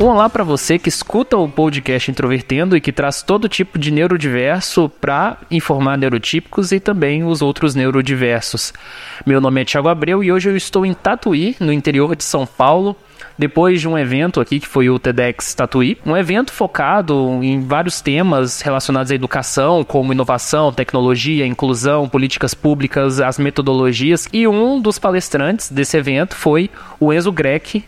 Olá para você que escuta o podcast Introvertendo e que traz todo tipo de neurodiverso para informar neurotípicos e também os outros neurodiversos. Meu nome é Thiago Abreu e hoje eu estou em Tatuí, no interior de São Paulo, depois de um evento aqui que foi o TEDx Tatuí, um evento focado em vários temas relacionados à educação, como inovação, tecnologia, inclusão, políticas públicas, as metodologias, e um dos palestrantes desse evento foi o Enzo Greck,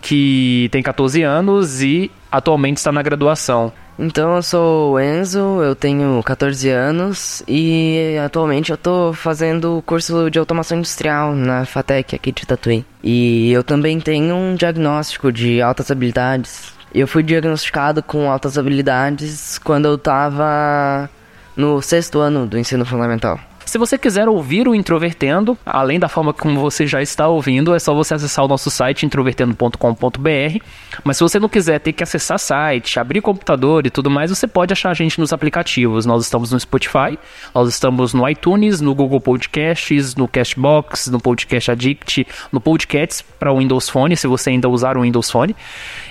que tem 14 anos e atualmente está na graduação. Então eu sou o Enzo, eu tenho 14 anos e atualmente eu tô fazendo o curso de automação industrial na FATEC aqui de Tatuí. E eu também tenho um diagnóstico de altas habilidades. Eu fui diagnosticado com altas habilidades quando eu tava no sexto ano do ensino fundamental. Se você quiser ouvir o Introvertendo, além da forma como você já está ouvindo, é só você acessar o nosso site introvertendo.com.br. Mas se você não quiser ter que acessar site, abrir computador e tudo mais, você pode achar a gente nos aplicativos. Nós estamos no Spotify, nós estamos no iTunes, no Google Podcasts, no Cashbox, no Podcast Addict, no Podcasts para o Windows Phone, se você ainda usar o Windows Phone.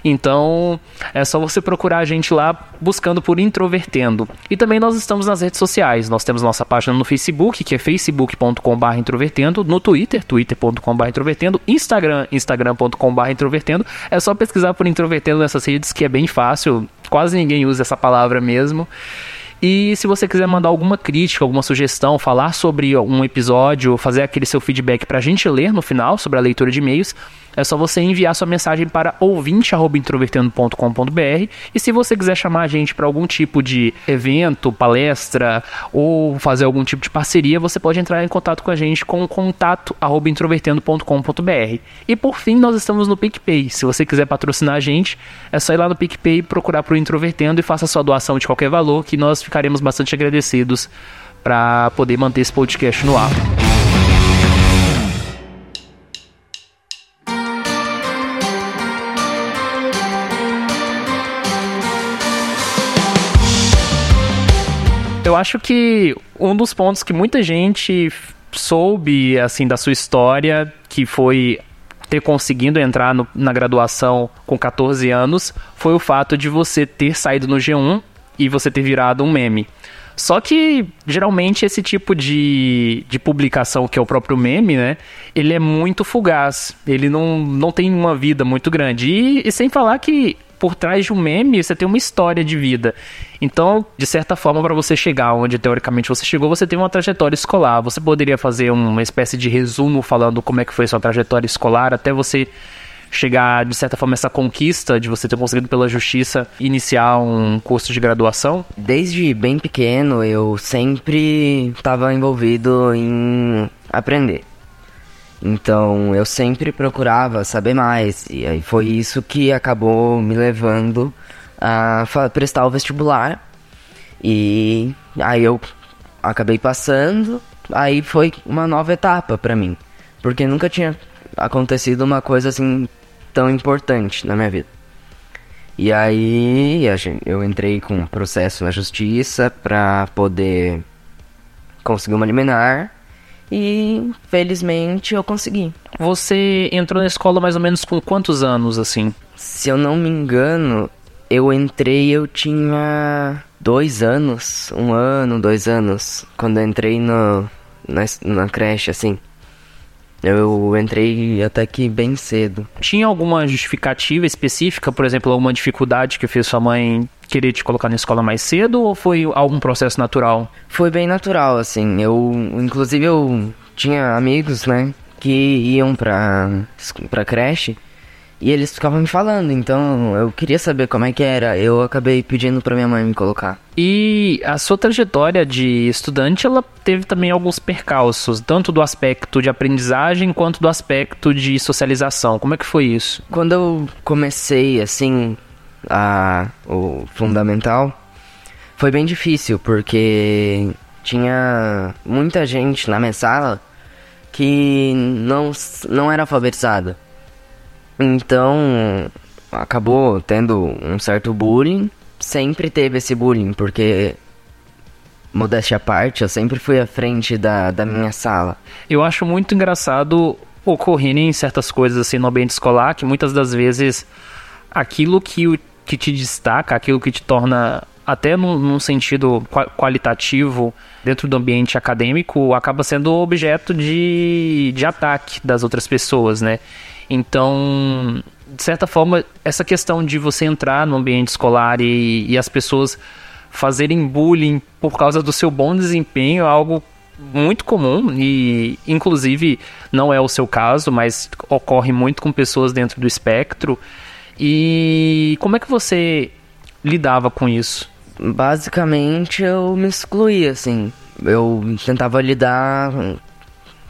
Então, é só você procurar a gente lá buscando por Introvertendo. E também nós estamos nas redes sociais. Nós temos nossa página no Facebook Facebook, que é facebook.com.br introvertendo, no Twitter, twitter.com.br introvertendo, Instagram, instagram.com.br introvertendo. É só pesquisar por introvertendo nessas redes que é bem fácil, quase ninguém usa essa palavra mesmo. E se você quiser mandar alguma crítica, alguma sugestão, falar sobre um episódio, fazer aquele seu feedback para a gente ler no final sobre a leitura de e-mails, é só você enviar sua mensagem para ouvinte@introvertendo.com.br e se você quiser chamar a gente para algum tipo de evento, palestra ou fazer algum tipo de parceria, você pode entrar em contato com a gente com contato@introvertendo.com.br. E por fim, nós estamos no PicPay. Se você quiser patrocinar a gente, é só ir lá no PicPay, procurar por Introvertendo e faça sua doação de qualquer valor que nós ficaremos bastante agradecidos para poder manter esse podcast no ar. Eu acho que um dos pontos que muita gente soube assim da sua história, que foi ter conseguido entrar no, na graduação com 14 anos, foi o fato de você ter saído no G1 e você ter virado um meme. Só que, geralmente, esse tipo de, de publicação, que é o próprio meme, né? Ele é muito fugaz. Ele não, não tem uma vida muito grande. E, e sem falar que por trás de um meme você tem uma história de vida. Então, de certa forma, para você chegar onde teoricamente você chegou, você tem uma trajetória escolar. Você poderia fazer uma espécie de resumo falando como é que foi sua trajetória escolar até você chegar, de certa forma, essa conquista de você ter conseguido pela justiça iniciar um curso de graduação? Desde bem pequeno, eu sempre estava envolvido em aprender. Então eu sempre procurava saber mais, e aí foi isso que acabou me levando a prestar o vestibular. E aí eu acabei passando, aí foi uma nova etapa para mim, porque nunca tinha acontecido uma coisa assim tão importante na minha vida. E aí eu entrei com um processo na justiça para poder conseguir uma liminar e felizmente eu consegui. Você entrou na escola mais ou menos com quantos anos assim? Se eu não me engano, eu entrei, eu tinha dois anos, um ano, dois anos, quando eu entrei no, na, na creche, assim. Eu entrei até que bem cedo. Tinha alguma justificativa específica, por exemplo, alguma dificuldade que fez sua mãe querer te colocar na escola mais cedo ou foi algum processo natural? Foi bem natural, assim. Eu, inclusive, eu tinha amigos, né, que iam pra, pra creche e eles ficavam me falando, então eu queria saber como é que era. Eu acabei pedindo para minha mãe me colocar. E a sua trajetória de estudante, ela teve também alguns percalços, tanto do aspecto de aprendizagem quanto do aspecto de socialização. Como é que foi isso? Quando eu comecei assim a o fundamental, foi bem difícil porque tinha muita gente na minha sala que não não era alfabetizada. Então, acabou tendo um certo bullying. Sempre teve esse bullying, porque modéstia à parte, eu sempre fui à frente da, da minha sala. Eu acho muito engraçado ocorrerem certas coisas assim no ambiente escolar, que muitas das vezes aquilo que, o, que te destaca, aquilo que te torna até num, num sentido qualitativo dentro do ambiente acadêmico, acaba sendo objeto de, de ataque das outras pessoas, né? Então, de certa forma, essa questão de você entrar no ambiente escolar e, e as pessoas fazerem bullying por causa do seu bom desempenho é algo muito comum e, inclusive, não é o seu caso, mas ocorre muito com pessoas dentro do espectro. E como é que você lidava com isso? Basicamente, eu me excluía, assim. Eu tentava lidar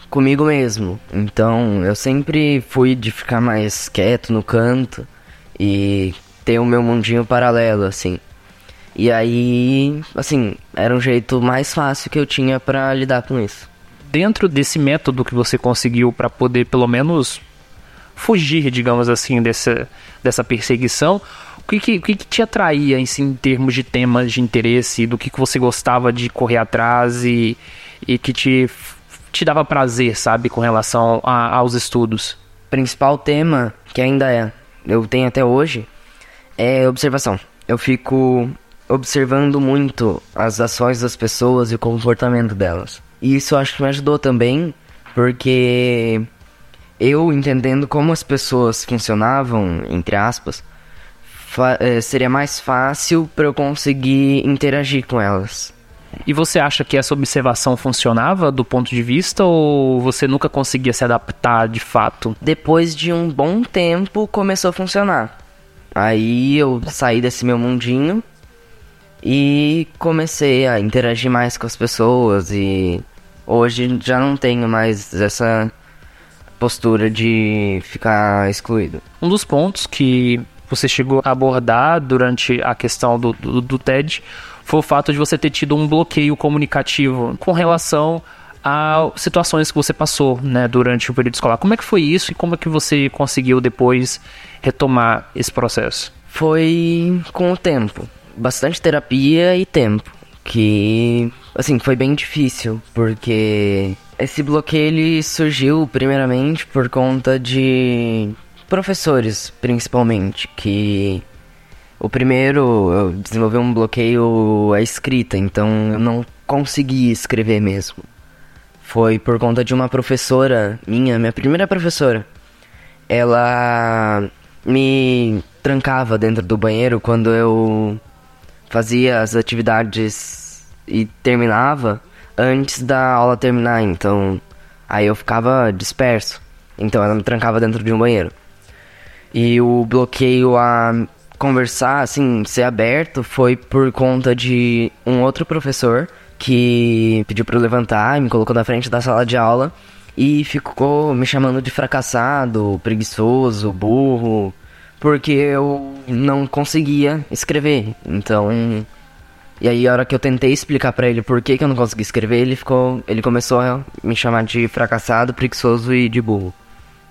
comigo mesmo. Então, eu sempre fui de ficar mais quieto no canto e ter o meu mundinho paralelo, assim. E aí, assim, era um jeito mais fácil que eu tinha para lidar com isso. Dentro desse método que você conseguiu para poder pelo menos fugir, digamos assim, dessa, dessa perseguição, o que, que, que te atraía assim, em termos de temas de interesse, do que, que você gostava de correr atrás e, e que te, te dava prazer, sabe, com relação a, aos estudos? Principal tema, que ainda é, eu tenho até hoje, é observação. Eu fico observando muito as ações das pessoas e o comportamento delas. E isso acho que me ajudou também, porque eu entendendo como as pessoas funcionavam, entre aspas, eh, seria mais fácil para eu conseguir interagir com elas. E você acha que essa observação funcionava do ponto de vista ou você nunca conseguia se adaptar de fato? Depois de um bom tempo começou a funcionar. Aí eu saí desse meu mundinho e comecei a interagir mais com as pessoas e hoje já não tenho mais essa postura de ficar excluído. Um dos pontos que você chegou a abordar durante a questão do, do, do TED foi o fato de você ter tido um bloqueio comunicativo com relação a situações que você passou, né, durante o período escolar. Como é que foi isso e como é que você conseguiu depois retomar esse processo? Foi com o tempo bastante terapia e tempo. Que, assim, foi bem difícil, porque esse bloqueio ele surgiu primeiramente por conta de professores, principalmente, que o primeiro eu desenvolvi um bloqueio à escrita, então eu não consegui escrever mesmo. Foi por conta de uma professora minha, minha primeira professora. Ela me trancava dentro do banheiro quando eu fazia as atividades e terminava antes da aula terminar, então aí eu ficava disperso. Então ela me trancava dentro de um banheiro. E o bloqueio a conversar, assim, ser aberto foi por conta de um outro professor que pediu para eu levantar e me colocou na frente da sala de aula e ficou me chamando de fracassado, preguiçoso, burro, porque eu não conseguia escrever. Então, e aí a hora que eu tentei explicar para ele por que, que eu não conseguia escrever, ele ficou, ele começou a me chamar de fracassado, preguiçoso e de burro.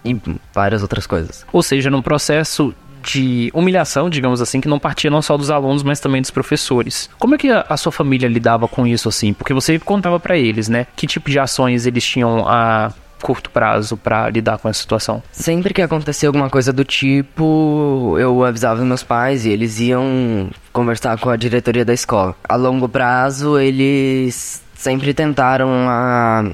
E várias outras coisas. Ou seja, num processo de humilhação, digamos assim, que não partia não só dos alunos, mas também dos professores. Como é que a, sua família lidava com isso assim? Porque você contava para eles, né? Que tipo de ações eles tinham a curto prazo para lidar com essa situação? Sempre que acontecia alguma coisa do tipo, eu avisava meus pais e eles iam conversar com a diretoria da escola. A longo prazo, eles sempre tentaram a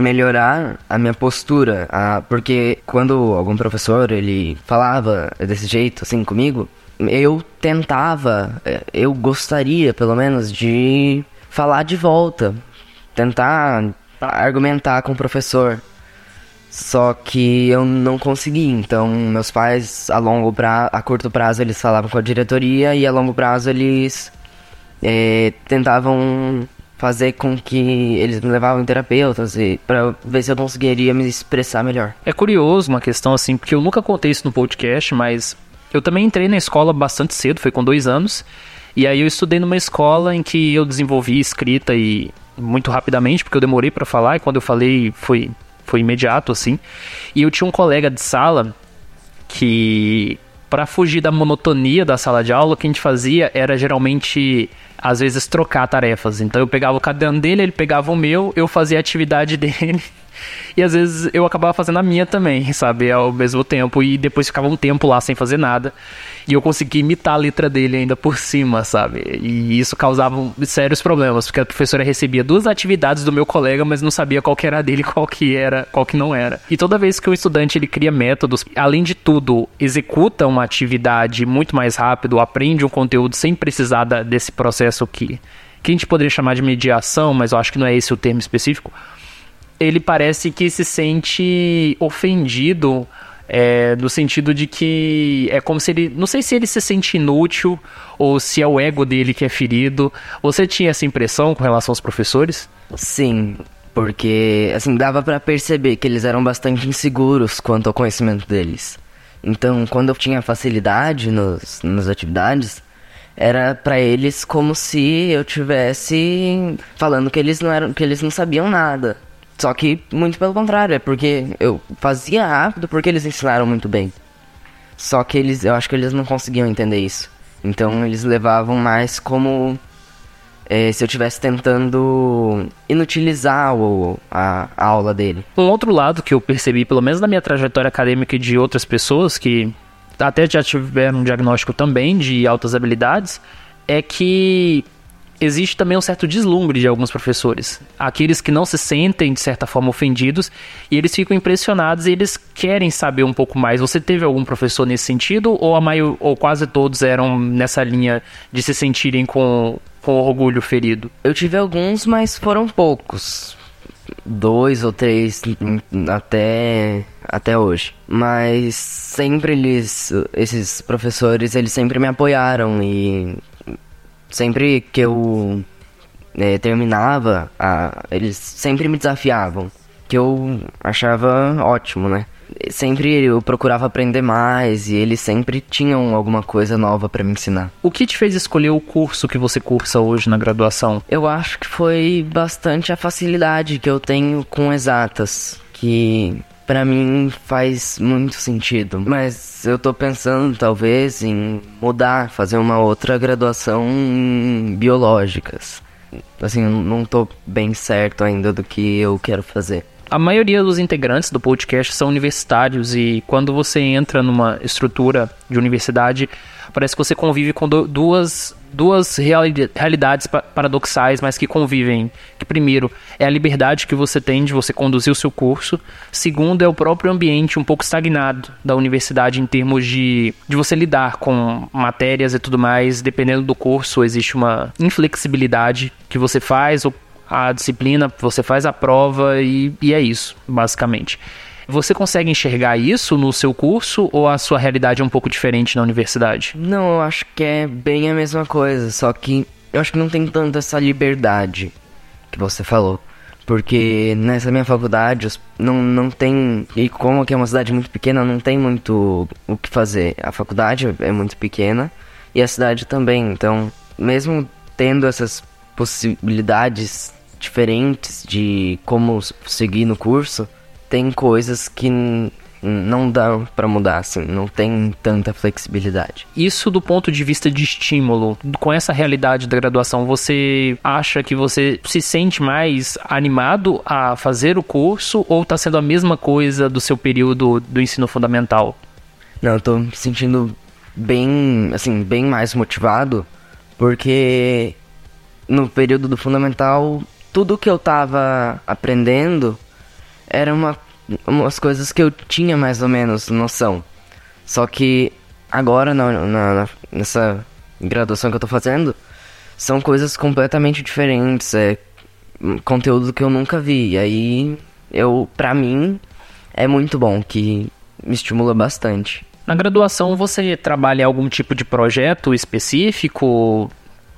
melhorar a minha postura, a, porque quando algum professor ele falava desse jeito assim comigo, eu tentava, eu gostaria pelo menos de falar de volta, tentar argumentar com o professor. Só que eu não consegui, então meus pais a longo prazo, a curto prazo eles falavam com a diretoria e a longo prazo eles é, tentavam fazer com que eles me levavam em terapeutas e para ver se eu conseguiria me expressar melhor. É curioso uma questão assim, porque eu nunca contei isso no podcast, mas eu também entrei na escola bastante cedo, foi com dois anos, e aí eu estudei numa escola em que eu desenvolvi escrita e muito rapidamente, porque eu demorei para falar e quando eu falei foi, foi imediato, assim. E eu tinha um colega de sala que Para fugir da monotonia da sala de aula, o que a gente fazia era geralmente, às vezes, trocar tarefas. Então eu pegava o caderno dele, ele pegava o meu, eu fazia a atividade dele e às vezes eu acabava fazendo a minha também, sabe? Ao mesmo tempo. E depois ficava um tempo lá sem fazer nada. E eu conseguia imitar a letra dele ainda por cima, sabe? E isso causava sérios problemas, porque a professora recebia duas atividades do meu colega, mas não sabia qual que era dele, qual que era, qual que não era. E toda vez que o estudante ele cria métodos, além de tudo, executa uma atividade muito mais rápido, aprende um conteúdo sem precisar desse processo que que a gente poderia chamar de mediação, mas eu acho que não é esse o termo específico ele parece que se sente ofendido é, no sentido de que é como se ele. Não sei se ele se sente inútil ou se é o ego dele que é ferido. Você tinha essa impressão com relação aos professores? Sim, porque assim dava para perceber que eles eram bastante inseguros quanto ao conhecimento deles. Então, quando eu tinha facilidade nos, nas atividades, era para eles como se eu tivesse falando que eles não eram, que eles não sabiam nada. Só que, muito pelo contrário, é porque eu fazia rápido porque eles ensinaram muito bem. Só que eles, eu acho que eles não conseguiam entender isso. Então eles levavam mais como é, se eu estivesse tentando inutilizar o, a, a, aula dele. Um outro lado que eu percebi, pelo menos na minha trajetória acadêmica e de outras pessoas que até já tiveram um diagnóstico também de altas habilidades, é que existe também um certo deslumbre de alguns professores. Aqueles que não se sentem, de certa forma, ofendidos e eles ficam impressionados e eles querem saber um pouco mais. Você teve algum professor nesse sentido ou, a maior, ou quase todos eram nessa linha de se sentirem com, com orgulho ferido? Eu tive alguns, mas foram poucos. Dois ou três até, até hoje. Mas sempre eles, esses professores, eles sempre me apoiaram e sempre que eu é, terminava, a, eles sempre me desafiavam, que eu achava ótimo, né? Sempre eu procurava aprender mais e eles sempre tinham alguma coisa nova para me ensinar. O que te fez escolher o curso que você cursa hoje na graduação? Eu acho que foi bastante a facilidade que eu tenho com exatas, que para mim faz muito sentido. Mas eu tô pensando talvez em mudar, fazer uma outra graduação em biológicas. Assim, não tô bem certo ainda do que eu quero fazer. A maioria dos integrantes do podcast são universitários e quando você entra numa estrutura de universidade, parece que você convive com duas duas realidades paradoxais, mas que convivem. Que primeiro é a liberdade que você tem de você conduzir o seu curso. Segundo é o próprio ambiente um pouco estagnado da universidade em termos de, de você lidar com matérias e tudo mais. Dependendo do curso, existe uma inflexibilidade que você faz a disciplina, você faz a prova e, e é isso, basicamente. Você consegue enxergar isso no seu curso ou a sua realidade é um pouco diferente na universidade? Não, eu acho que é bem a mesma coisa, só que eu acho que não tem tanta essa liberdade que você falou. Porque nessa minha faculdade não, não tem. E como aqui é uma cidade muito pequena, não tem muito o que fazer. A faculdade é muito pequena e a cidade também. Então, mesmo tendo essas possibilidades diferentes de como seguir no curso, tem coisas que não dá para mudar, assim, não tem tanta flexibilidade. Isso do ponto de vista de estímulo, com essa realidade da graduação, você acha que você se sente mais animado a fazer o curso ou está sendo a mesma coisa do seu período do ensino fundamental? Não, eu tô me sentindo bem, assim, bem mais motivado, porque no período do fundamental, tudo que eu tava aprendendo era uma, umas coisas que eu tinha mais ou menos noção. Só que agora, na, na, nessa graduação que eu tô fazendo, são coisas completamente diferentes. É conteúdo que eu nunca vi. E aí, eu, pra mim, é muito bom, que me estimula bastante. Na graduação, você trabalha algum tipo de projeto específico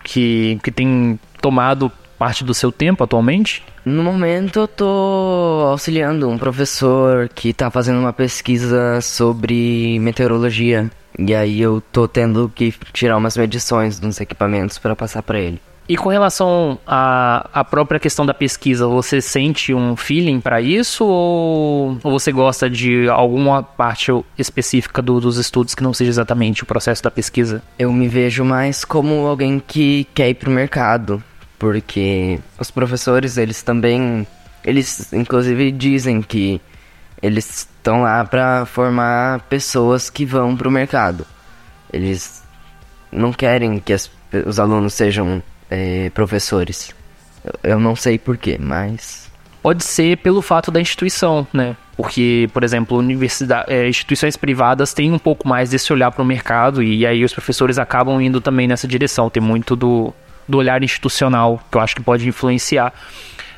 que, que tem tomado parte do seu tempo atualmente? No momento eu tô auxiliando um professor que tá fazendo uma pesquisa sobre meteorologia. E aí eu tô tendo que tirar umas medições dos equipamentos para passar para ele. E com relação à, à própria questão da pesquisa, você sente um feeling para isso ou, ou, você gosta de alguma parte específica do, dos estudos que não seja exatamente o processo da pesquisa? Eu me vejo mais como alguém que quer ir pro mercado, porque os professores, eles também, eles inclusive dizem que eles estão lá para formar pessoas que vão pro mercado. Eles não querem que as, os alunos sejam é, professores. Eu, eu não sei porquê, mas. Pode ser pelo fato da instituição, né? Porque, por exemplo, universidade, é, instituições privadas têm um pouco mais desse olhar para o mercado e aí os professores acabam indo também nessa direção. Tem muito do, do olhar institucional que eu acho que pode influenciar.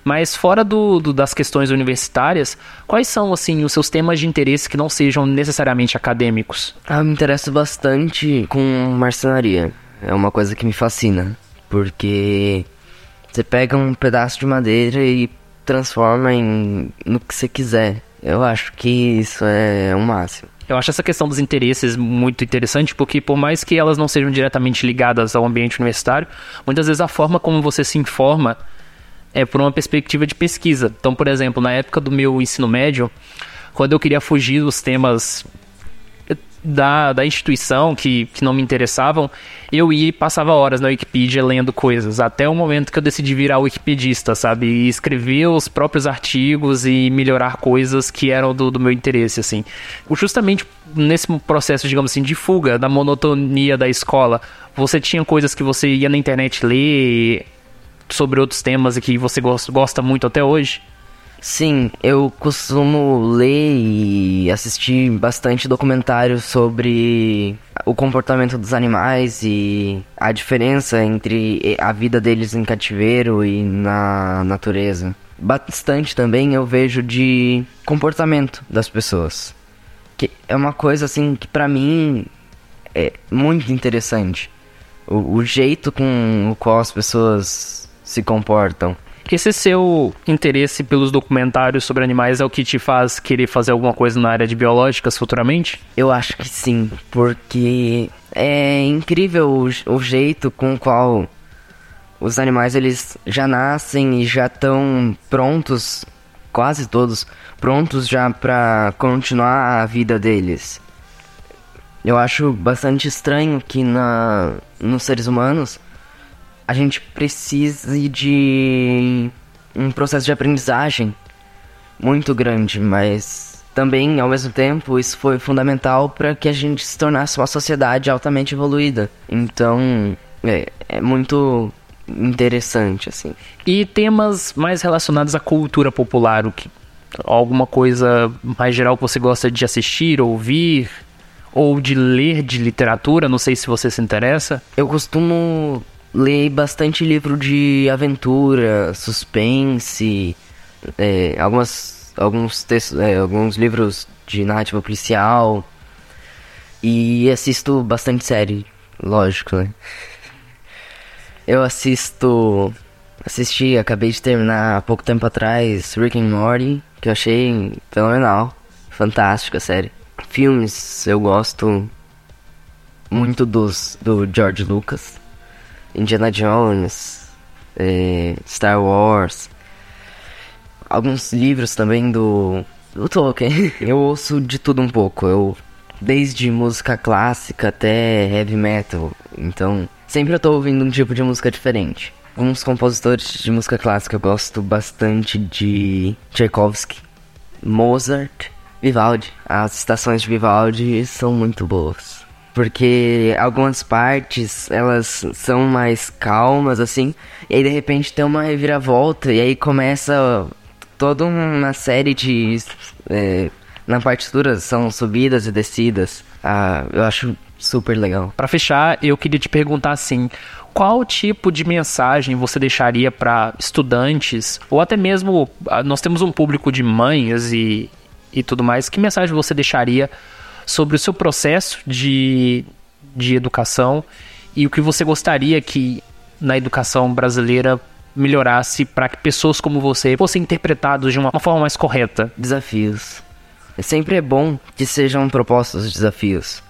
Mas fora do, do, das questões universitárias, quais são assim os seus temas de interesse que não sejam necessariamente acadêmicos? Ah, eu me interesso bastante com marcenaria. É uma coisa que me fascina, porque você pega um pedaço de madeira e transforma em no que você quiser. Eu acho que isso é o máximo. Eu acho essa questão dos interesses muito interessante, porque por mais que elas não sejam diretamente ligadas ao ambiente universitário, muitas vezes a forma como você se informa é por uma perspectiva de pesquisa. Então, por exemplo, na época do meu ensino médio, quando eu queria fugir dos temas da, da instituição que, que não me interessavam, eu ia e passava horas na Wikipedia lendo coisas, até o momento que eu decidi virar wikipedista, sabe? E escrever os próprios artigos e melhorar coisas que eram do, do meu interesse, assim. Justamente nesse processo, digamos assim, de fuga da monotonia da escola, você tinha coisas que você ia na internet ler sobre outros temas e que você gosta muito até hoje? Sim, eu costumo ler e assistir bastante documentários sobre o comportamento dos animais e a diferença entre a vida deles em cativeiro e na natureza. Bastante também eu vejo de comportamento das pessoas. Que é uma coisa assim que para mim é muito interessante. O, o jeito com o qual as pessoas se comportam. Esse seu interesse pelos documentários sobre animais é o que te faz querer fazer alguma coisa na área de biológicas futuramente? Eu acho que sim, porque é incrível o, o jeito com o qual os animais eles já nascem e já estão prontos, quase todos prontos já para continuar a vida deles. Eu acho bastante estranho que na nos seres humanos a gente precise de um processo de aprendizagem muito grande, mas também, ao mesmo tempo, isso foi fundamental para que a gente se tornasse uma sociedade altamente evoluída. Então, é, é muito interessante, assim. E temas mais relacionados à cultura popular, o que alguma coisa mais geral que você gosta de assistir, ouvir ou de ler de literatura, não sei se você se interessa. Eu costumo leio bastante livro de aventura, suspense, é, algumas, alguns textos, é, alguns livros de narrativa policial e assisto bastante série, lógico, né? Eu assisto, assisti, acabei de terminar há pouco tempo atrás Rick and Morty, que eu achei fenomenal, fantástica a série. Filmes, eu gosto muito dos do George Lucas. Indiana Jones, é, Star Wars, alguns livros também do, do Tolkien. Eu ouço de tudo um pouco, eu desde música clássica até heavy metal, então sempre eu tô ouvindo um tipo de música diferente. Alguns compositores de música clássica eu gosto bastante de Tchaikovsky, Mozart, Vivaldi. As estações de Vivaldi são muito boas porque algumas partes elas são mais calmas assim, e aí de repente tem uma reviravolta e aí começa toda uma série de é, na partitura são subidas e descidas. Ah, eu acho super legal. Para fechar, eu queria te perguntar assim, qual tipo de mensagem você deixaria para estudantes ou até mesmo ah, nós temos um público de mães e e tudo mais, que mensagem você deixaria sobre o seu processo de, de educação e o que você gostaria que na educação brasileira melhorasse para que pessoas como você fossem interpretados de uma, uma forma mais correta. Desafios. É sempre é bom que sejam propostos desafios.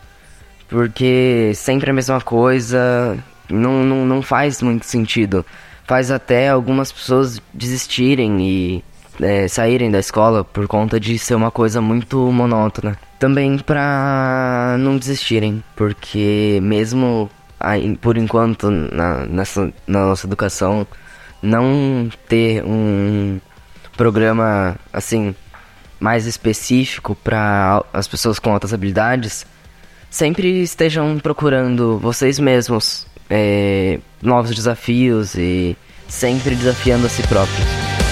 Porque sempre a mesma coisa não, não, não faz muito sentido. Faz até algumas pessoas desistirem e é, saírem da escola por conta de ser uma coisa muito monótona. Também pra não desistirem, porque mesmo aí, por enquanto na, nessa, na nossa educação não ter um programa assim mais específico para as pessoas com altas habilidades, sempre estejam procurando vocês mesmos é, novos desafios e sempre desafiando a si próprios.